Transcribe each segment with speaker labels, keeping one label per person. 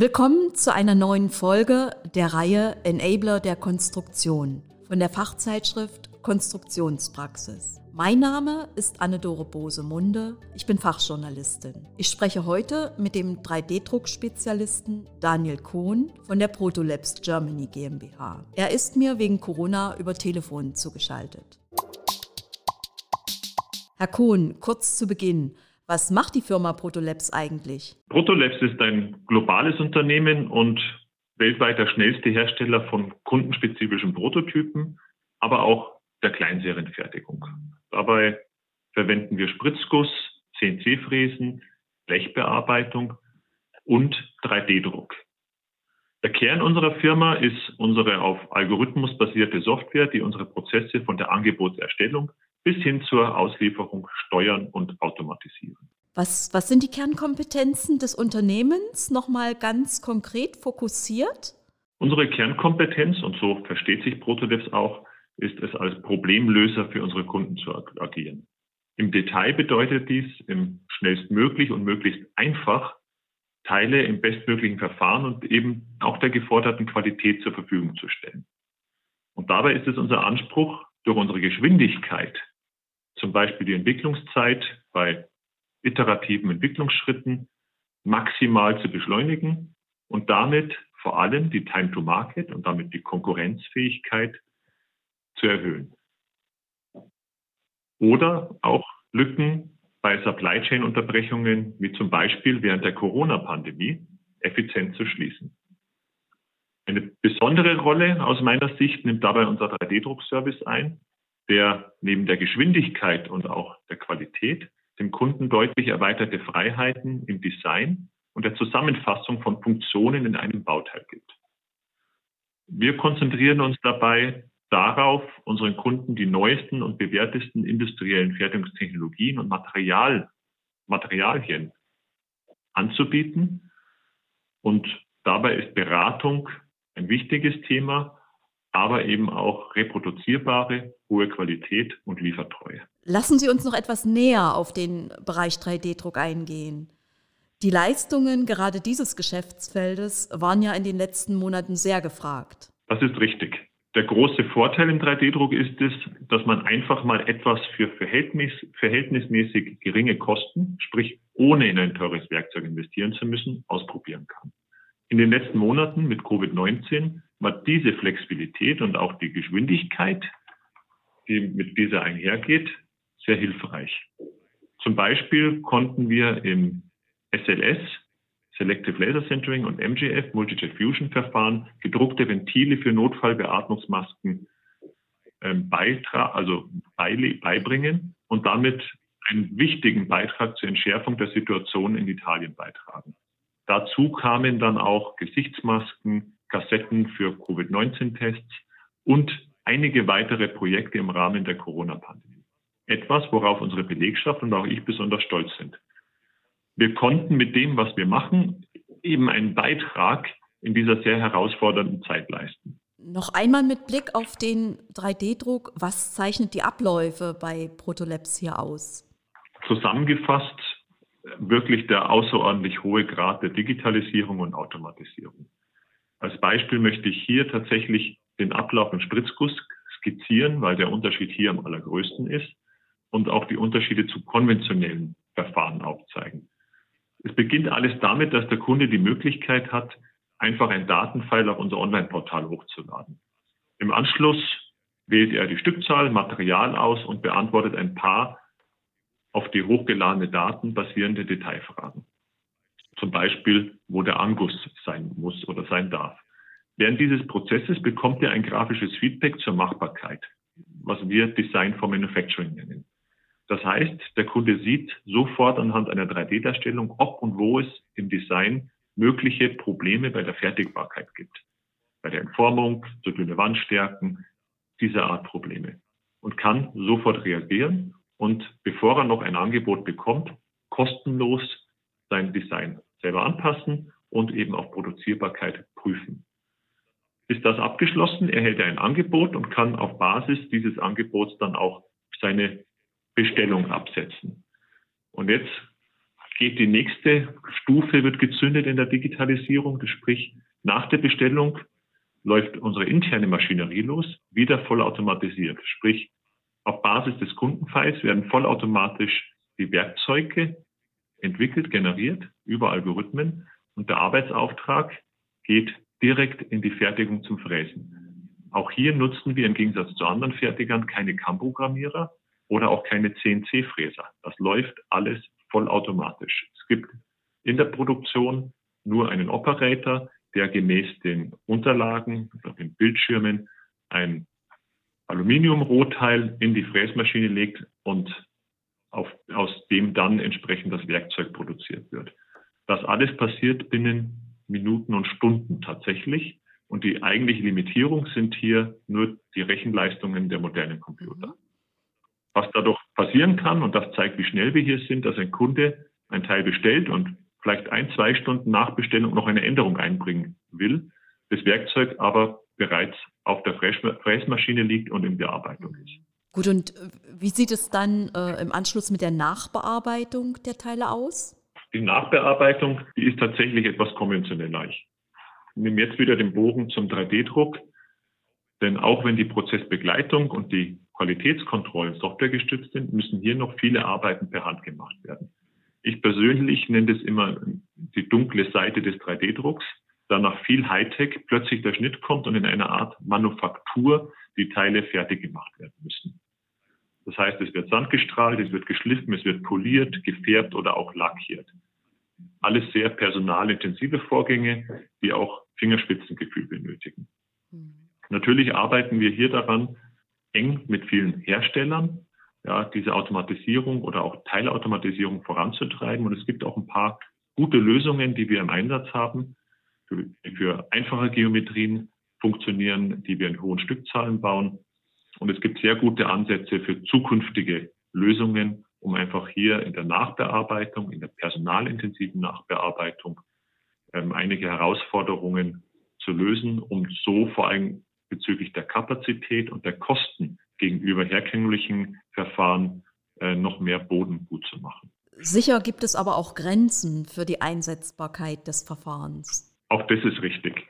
Speaker 1: Willkommen zu einer neuen Folge der Reihe Enabler der Konstruktion von der Fachzeitschrift Konstruktionspraxis. Mein Name ist Anne-Dore Bose-Munde. Ich bin Fachjournalistin. Ich spreche heute mit dem 3D-Druckspezialisten Daniel Kohn von der Protolabs Germany GmbH. Er ist mir wegen Corona über Telefon zugeschaltet. Herr Kohn, kurz zu Beginn. Was macht die Firma Protolabs eigentlich?
Speaker 2: Protolabs ist ein globales Unternehmen und weltweit der schnellste Hersteller von kundenspezifischen Prototypen, aber auch der Kleinserienfertigung. Dabei verwenden wir Spritzguss, CNC-Fräsen, Blechbearbeitung und 3D-Druck. Der Kern unserer Firma ist unsere auf Algorithmus basierte Software, die unsere Prozesse von der Angebotserstellung bis hin zur Auslieferung steuern und automatisieren.
Speaker 1: Was, was sind die Kernkompetenzen des Unternehmens nochmal ganz konkret fokussiert?
Speaker 2: Unsere Kernkompetenz, und so versteht sich Protodevs auch, ist es als Problemlöser für unsere Kunden zu agieren. Im Detail bedeutet dies, im schnellstmöglich und möglichst einfach Teile im bestmöglichen Verfahren und eben auch der geforderten Qualität zur Verfügung zu stellen. Und dabei ist es unser Anspruch, durch unsere Geschwindigkeit zum Beispiel die Entwicklungszeit bei iterativen Entwicklungsschritten maximal zu beschleunigen und damit vor allem die Time to Market und damit die Konkurrenzfähigkeit zu erhöhen. Oder auch Lücken bei Supply Chain Unterbrechungen, wie zum Beispiel während der Corona-Pandemie, effizient zu schließen. Eine besondere Rolle aus meiner Sicht nimmt dabei unser 3D-Druckservice ein, der neben der Geschwindigkeit und auch der Qualität dem Kunden deutlich erweiterte Freiheiten im Design und der Zusammenfassung von Funktionen in einem Bauteil gibt. Wir konzentrieren uns dabei darauf, unseren Kunden die neuesten und bewährtesten industriellen Fertigungstechnologien und Material, Materialien anzubieten. Und dabei ist Beratung ein wichtiges Thema, aber eben auch reproduzierbare, hohe Qualität und Liefertreue.
Speaker 1: Lassen Sie uns noch etwas näher auf den Bereich 3D-Druck eingehen. Die Leistungen gerade dieses Geschäftsfeldes waren ja in den letzten Monaten sehr gefragt.
Speaker 2: Das ist richtig. Der große Vorteil im 3D-Druck ist es, dass man einfach mal etwas für verhältnis, verhältnismäßig geringe Kosten, sprich ohne in ein teures Werkzeug investieren zu müssen, ausprobieren kann. In den letzten Monaten mit Covid-19 war diese Flexibilität und auch die Geschwindigkeit, die mit dieser einhergeht, sehr hilfreich. Zum Beispiel konnten wir im SLS, Selective Laser Centering und MGF, Multijet Fusion Verfahren, gedruckte Ventile für Notfallbeatmungsmasken ähm, also beibringen und damit einen wichtigen Beitrag zur Entschärfung der Situation in Italien beitragen. Dazu kamen dann auch Gesichtsmasken, Kassetten für Covid-19-Tests und einige weitere Projekte im Rahmen der Corona-Pandemie. Etwas, worauf unsere Belegschaft und auch ich besonders stolz sind. Wir konnten mit dem, was wir machen, eben einen Beitrag in dieser sehr herausfordernden Zeit leisten.
Speaker 1: Noch einmal mit Blick auf den 3D-Druck, was zeichnet die Abläufe bei Protolabs hier aus?
Speaker 2: Zusammengefasst wirklich der außerordentlich hohe Grad der Digitalisierung und Automatisierung. Als Beispiel möchte ich hier tatsächlich den Ablauf im Spritzguss skizzieren, weil der Unterschied hier am allergrößten ist und auch die Unterschiede zu konventionellen Verfahren aufzeigen. Es beginnt alles damit, dass der Kunde die Möglichkeit hat, einfach ein Datenfile auf unser Online-Portal hochzuladen. Im Anschluss wählt er die Stückzahl, Material aus und beantwortet ein paar auf die hochgeladene Daten basierende Detailfragen. Zum Beispiel, wo der Anguss sein muss oder sein darf. Während dieses Prozesses bekommt er ein grafisches Feedback zur Machbarkeit, was wir Design for Manufacturing nennen. Das heißt, der Kunde sieht sofort anhand einer 3D-Darstellung, ob und wo es im Design mögliche Probleme bei der Fertigbarkeit gibt. Bei der Entformung, zu dünne Wandstärken, diese Art Probleme. Und kann sofort reagieren und bevor er noch ein Angebot bekommt, kostenlos sein Design selber anpassen und eben auf Produzierbarkeit prüfen. Ist das abgeschlossen, erhält er ein Angebot und kann auf Basis dieses Angebots dann auch seine Bestellung absetzen. Und jetzt geht die nächste Stufe, wird gezündet in der Digitalisierung. Sprich, nach der Bestellung läuft unsere interne Maschinerie los, wieder vollautomatisiert. Sprich, auf Basis des Kundenfiles werden vollautomatisch die Werkzeuge entwickelt, generiert über Algorithmen und der Arbeitsauftrag geht direkt in die Fertigung zum Fräsen. Auch hier nutzen wir im Gegensatz zu anderen Fertigern keine CAM-Programmierer oder auch keine CNC-Fräser. Das läuft alles vollautomatisch. Es gibt in der Produktion nur einen Operator, der gemäß den Unterlagen, den Bildschirmen, ein Aluminiumrohteil in die Fräsmaschine legt und auf, aus dem dann entsprechend das Werkzeug produziert wird. Das alles passiert binnen Minuten und Stunden tatsächlich. Und die eigentliche Limitierung sind hier nur die Rechenleistungen der modernen Computer. Was dadurch passieren kann, und das zeigt, wie schnell wir hier sind, dass ein Kunde ein Teil bestellt und vielleicht ein, zwei Stunden nach Bestellung noch eine Änderung einbringen will, das Werkzeug aber bereits auf der Fräsmaschine liegt und in Bearbeitung ist.
Speaker 1: Gut, und äh, wie sieht es dann äh, im Anschluss mit der Nachbearbeitung der Teile aus?
Speaker 2: Die Nachbearbeitung, die ist tatsächlich etwas konventioneller. Ich nehme jetzt wieder den Bogen zum 3D-Druck, denn auch wenn die Prozessbegleitung und die Qualitätskontrollen softwaregestützt sind, müssen hier noch viele Arbeiten per Hand gemacht werden. Ich persönlich nenne das immer die dunkle Seite des 3D-Drucks, da nach viel Hightech plötzlich der Schnitt kommt und in einer Art Manufaktur die Teile fertig gemacht werden müssen. Das heißt, es wird sandgestrahlt, es wird geschliffen, es wird poliert, gefärbt oder auch lackiert. Alles sehr personalintensive Vorgänge, die auch Fingerspitzengefühl benötigen. Mhm. Natürlich arbeiten wir hier daran, eng mit vielen Herstellern, ja, diese Automatisierung oder auch Teilautomatisierung voranzutreiben. Und es gibt auch ein paar gute Lösungen, die wir im Einsatz haben, für, für einfache Geometrien funktionieren, die wir in hohen Stückzahlen bauen. Und es gibt sehr gute Ansätze für zukünftige Lösungen, um einfach hier in der Nachbearbeitung, in der personalintensiven Nachbearbeitung ähm, einige Herausforderungen zu lösen, um so vor allem bezüglich der Kapazität und der Kosten gegenüber herkömmlichen Verfahren äh, noch mehr Boden gut zu machen.
Speaker 1: Sicher gibt es aber auch Grenzen für die Einsetzbarkeit des Verfahrens.
Speaker 2: Auch das ist richtig.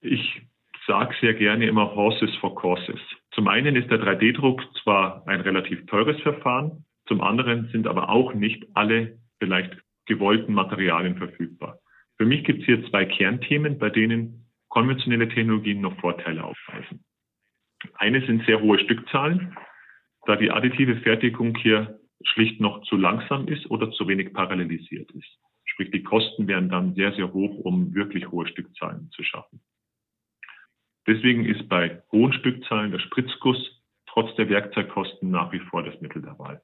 Speaker 2: Ich sage sehr gerne immer Horses for Courses. Zum einen ist der 3D-Druck zwar ein relativ teures Verfahren, zum anderen sind aber auch nicht alle vielleicht gewollten Materialien verfügbar. Für mich gibt es hier zwei Kernthemen, bei denen konventionelle Technologien noch Vorteile aufweisen. Eine sind sehr hohe Stückzahlen, da die additive Fertigung hier schlicht noch zu langsam ist oder zu wenig parallelisiert ist. Sprich, die Kosten wären dann sehr, sehr hoch, um wirklich hohe Stückzahlen zu schaffen. Deswegen ist bei hohen Stückzahlen der Spritzguss trotz der Werkzeugkosten nach wie vor das Mittel der Wahl.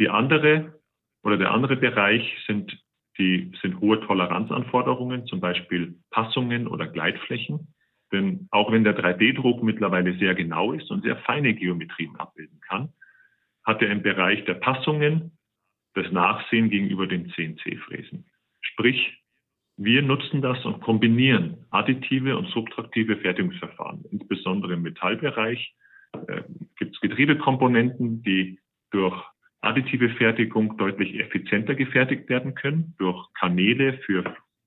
Speaker 2: Die andere oder der andere Bereich sind die sind hohe Toleranzanforderungen, zum Beispiel Passungen oder Gleitflächen. Denn auch wenn der 3D-Druck mittlerweile sehr genau ist und sehr feine Geometrien abbilden kann, hat er im Bereich der Passungen das Nachsehen gegenüber den CNC-Fräsen. Sprich, wir nutzen das und kombinieren additive und subtraktive Fertigungsverfahren. Insbesondere im Metallbereich äh, gibt es Getriebekomponenten, die durch additive Fertigung deutlich effizienter gefertigt werden können, durch Kanäle für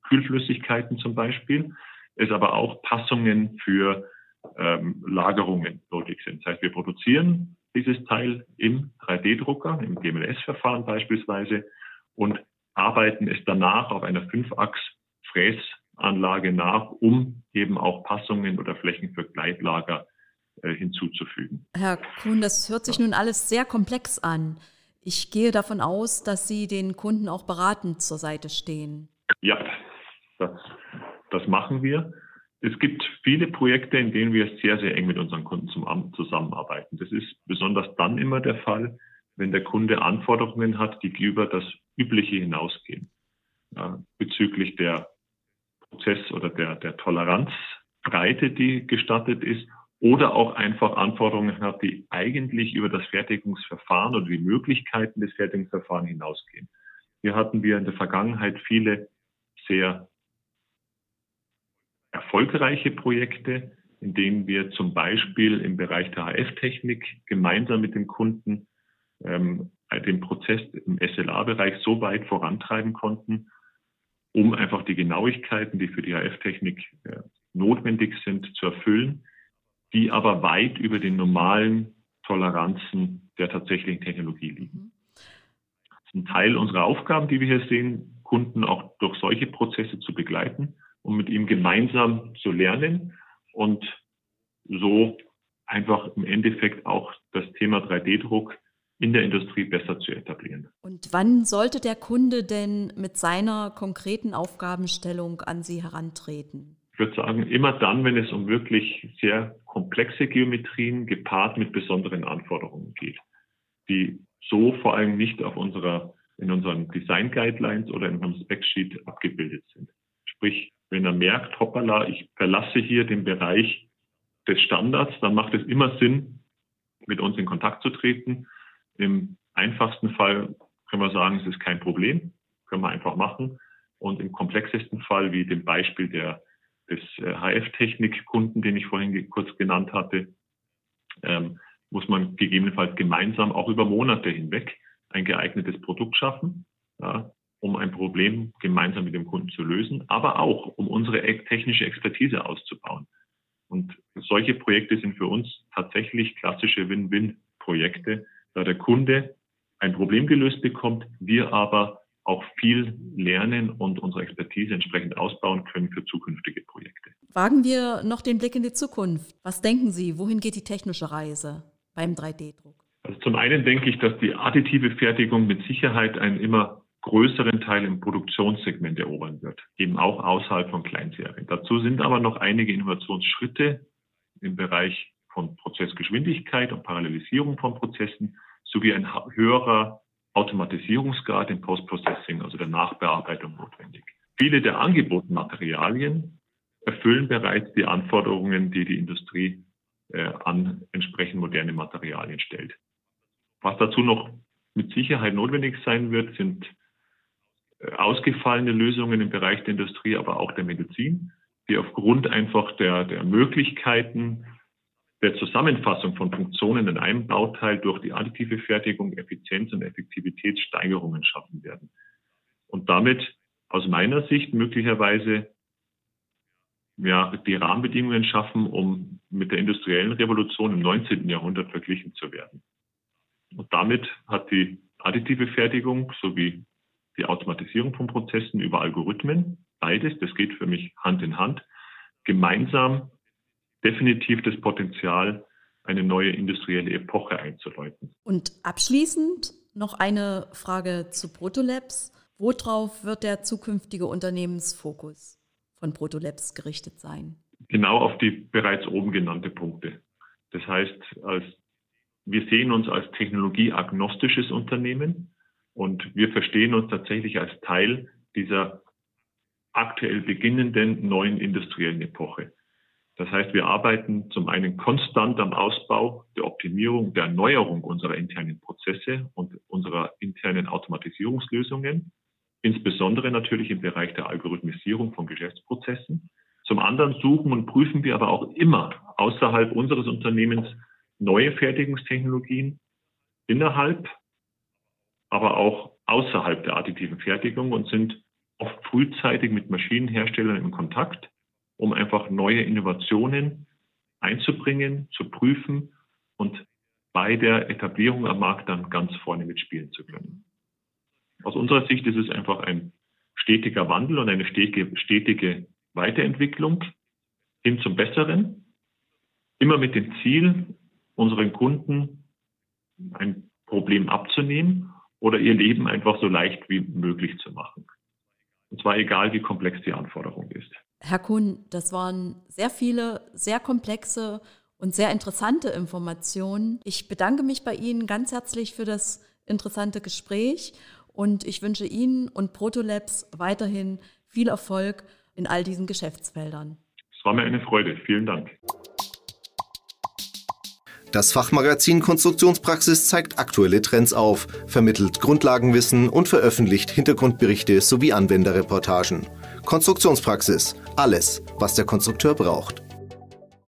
Speaker 2: Kühlflüssigkeiten zum Beispiel, es aber auch Passungen für ähm, Lagerungen nötig sind. Das heißt, wir produzieren dieses Teil im 3D-Drucker, im GMLS-Verfahren beispielsweise und arbeiten es danach auf einer 5-Achs Fräsanlage nach, um eben auch Passungen oder Flächen für Gleitlager äh, hinzuzufügen.
Speaker 1: Herr Kuhn, das hört sich nun alles sehr komplex an. Ich gehe davon aus, dass Sie den Kunden auch beratend zur Seite stehen.
Speaker 2: Ja, das, das machen wir. Es gibt viele Projekte, in denen wir sehr, sehr eng mit unseren Kunden zusammenarbeiten. Das ist besonders dann immer der Fall, wenn der Kunde Anforderungen hat, die über das Übliche hinausgehen. Ja, bezüglich der Prozess oder der, der Toleranzbreite, die gestattet ist, oder auch einfach Anforderungen hat, die eigentlich über das Fertigungsverfahren oder die Möglichkeiten des Fertigungsverfahrens hinausgehen. Hier hatten wir in der Vergangenheit viele sehr erfolgreiche Projekte, in denen wir zum Beispiel im Bereich der HF-Technik gemeinsam mit dem Kunden ähm, den Prozess im SLA-Bereich so weit vorantreiben konnten, um einfach die Genauigkeiten, die für die HF-Technik äh, notwendig sind, zu erfüllen, die aber weit über den normalen Toleranzen der tatsächlichen Technologie liegen. Das ist ein Teil unserer Aufgaben, die wir hier sehen, Kunden auch durch solche Prozesse zu begleiten und mit ihm gemeinsam zu lernen und so einfach im Endeffekt auch das Thema 3D-Druck in der Industrie besser zu etablieren.
Speaker 1: Und wann sollte der Kunde denn mit seiner konkreten Aufgabenstellung an Sie herantreten?
Speaker 2: Ich würde sagen, immer dann, wenn es um wirklich sehr komplexe Geometrien gepaart mit besonderen Anforderungen geht, die so vor allem nicht auf unserer, in unseren Design Guidelines oder in unserem Spec Sheet abgebildet sind. Sprich, wenn er merkt, hoppala, ich verlasse hier den Bereich des Standards, dann macht es immer Sinn, mit uns in Kontakt zu treten. Im einfachsten Fall können wir sagen, es ist kein Problem, können wir einfach machen. Und im komplexesten Fall, wie dem Beispiel der des HF-Technik-Kunden, den ich vorhin kurz genannt hatte, ähm, muss man gegebenenfalls gemeinsam auch über Monate hinweg ein geeignetes Produkt schaffen, ja, um ein Problem gemeinsam mit dem Kunden zu lösen, aber auch um unsere technische Expertise auszubauen. Und solche Projekte sind für uns tatsächlich klassische Win-Win-Projekte, da der Kunde ein Problem gelöst bekommt, wir aber auch viel lernen und unsere Expertise entsprechend ausbauen können für zukünftige Projekte.
Speaker 1: Wagen wir noch den Blick in die Zukunft. Was denken Sie, wohin geht die technische Reise beim 3D-Druck?
Speaker 2: Also zum einen denke ich, dass die additive Fertigung mit Sicherheit einen immer größeren Teil im Produktionssegment erobern wird, eben auch außerhalb von Kleinserien. Dazu sind aber noch einige Innovationsschritte im Bereich von Prozessgeschwindigkeit und Parallelisierung von Prozessen sowie ein höherer Automatisierungsgrad im Post-Processing, also der Nachbearbeitung notwendig. Viele der angebotenen Materialien erfüllen bereits die Anforderungen, die die Industrie äh, an entsprechend moderne Materialien stellt. Was dazu noch mit Sicherheit notwendig sein wird, sind äh, ausgefallene Lösungen im Bereich der Industrie, aber auch der Medizin, die aufgrund einfach der, der Möglichkeiten der Zusammenfassung von Funktionen in einem Bauteil durch die additive Fertigung Effizienz und Effektivitätssteigerungen schaffen werden. Und damit aus meiner Sicht möglicherweise ja, die Rahmenbedingungen schaffen, um mit der industriellen Revolution im 19. Jahrhundert verglichen zu werden. Und damit hat die additive Fertigung sowie die Automatisierung von Prozessen über Algorithmen, beides, das geht für mich Hand in Hand, gemeinsam definitiv das Potenzial, eine neue industrielle Epoche einzuläuten.
Speaker 1: Und abschließend noch eine Frage zu Protolabs. Worauf wird der zukünftige Unternehmensfokus von Protolabs gerichtet sein?
Speaker 2: Genau auf die bereits oben genannte Punkte. Das heißt, als, wir sehen uns als technologieagnostisches Unternehmen und wir verstehen uns tatsächlich als Teil dieser aktuell beginnenden neuen industriellen Epoche. Das heißt, wir arbeiten zum einen konstant am Ausbau, der Optimierung, der Erneuerung unserer internen Prozesse und unserer internen Automatisierungslösungen, insbesondere natürlich im Bereich der Algorithmisierung von Geschäftsprozessen. Zum anderen suchen und prüfen wir aber auch immer außerhalb unseres Unternehmens neue Fertigungstechnologien innerhalb, aber auch außerhalb der additiven Fertigung und sind oft frühzeitig mit Maschinenherstellern in Kontakt um einfach neue Innovationen einzubringen, zu prüfen und bei der Etablierung am Markt dann ganz vorne mitspielen zu können. Aus unserer Sicht ist es einfach ein stetiger Wandel und eine stetige Weiterentwicklung hin zum Besseren, immer mit dem Ziel, unseren Kunden ein Problem abzunehmen oder ihr Leben einfach so leicht wie möglich zu machen. Und zwar egal, wie komplex die Anforderung ist.
Speaker 1: Herr Kuhn, das waren sehr viele, sehr komplexe und sehr interessante Informationen. Ich bedanke mich bei Ihnen ganz herzlich für das interessante Gespräch und ich wünsche Ihnen und Protolabs weiterhin viel Erfolg in all diesen Geschäftsfeldern.
Speaker 2: Es war mir eine Freude. Vielen Dank.
Speaker 3: Das Fachmagazin Konstruktionspraxis zeigt aktuelle Trends auf, vermittelt Grundlagenwissen und veröffentlicht Hintergrundberichte sowie Anwenderreportagen. Konstruktionspraxis. Alles, was der Konstrukteur braucht.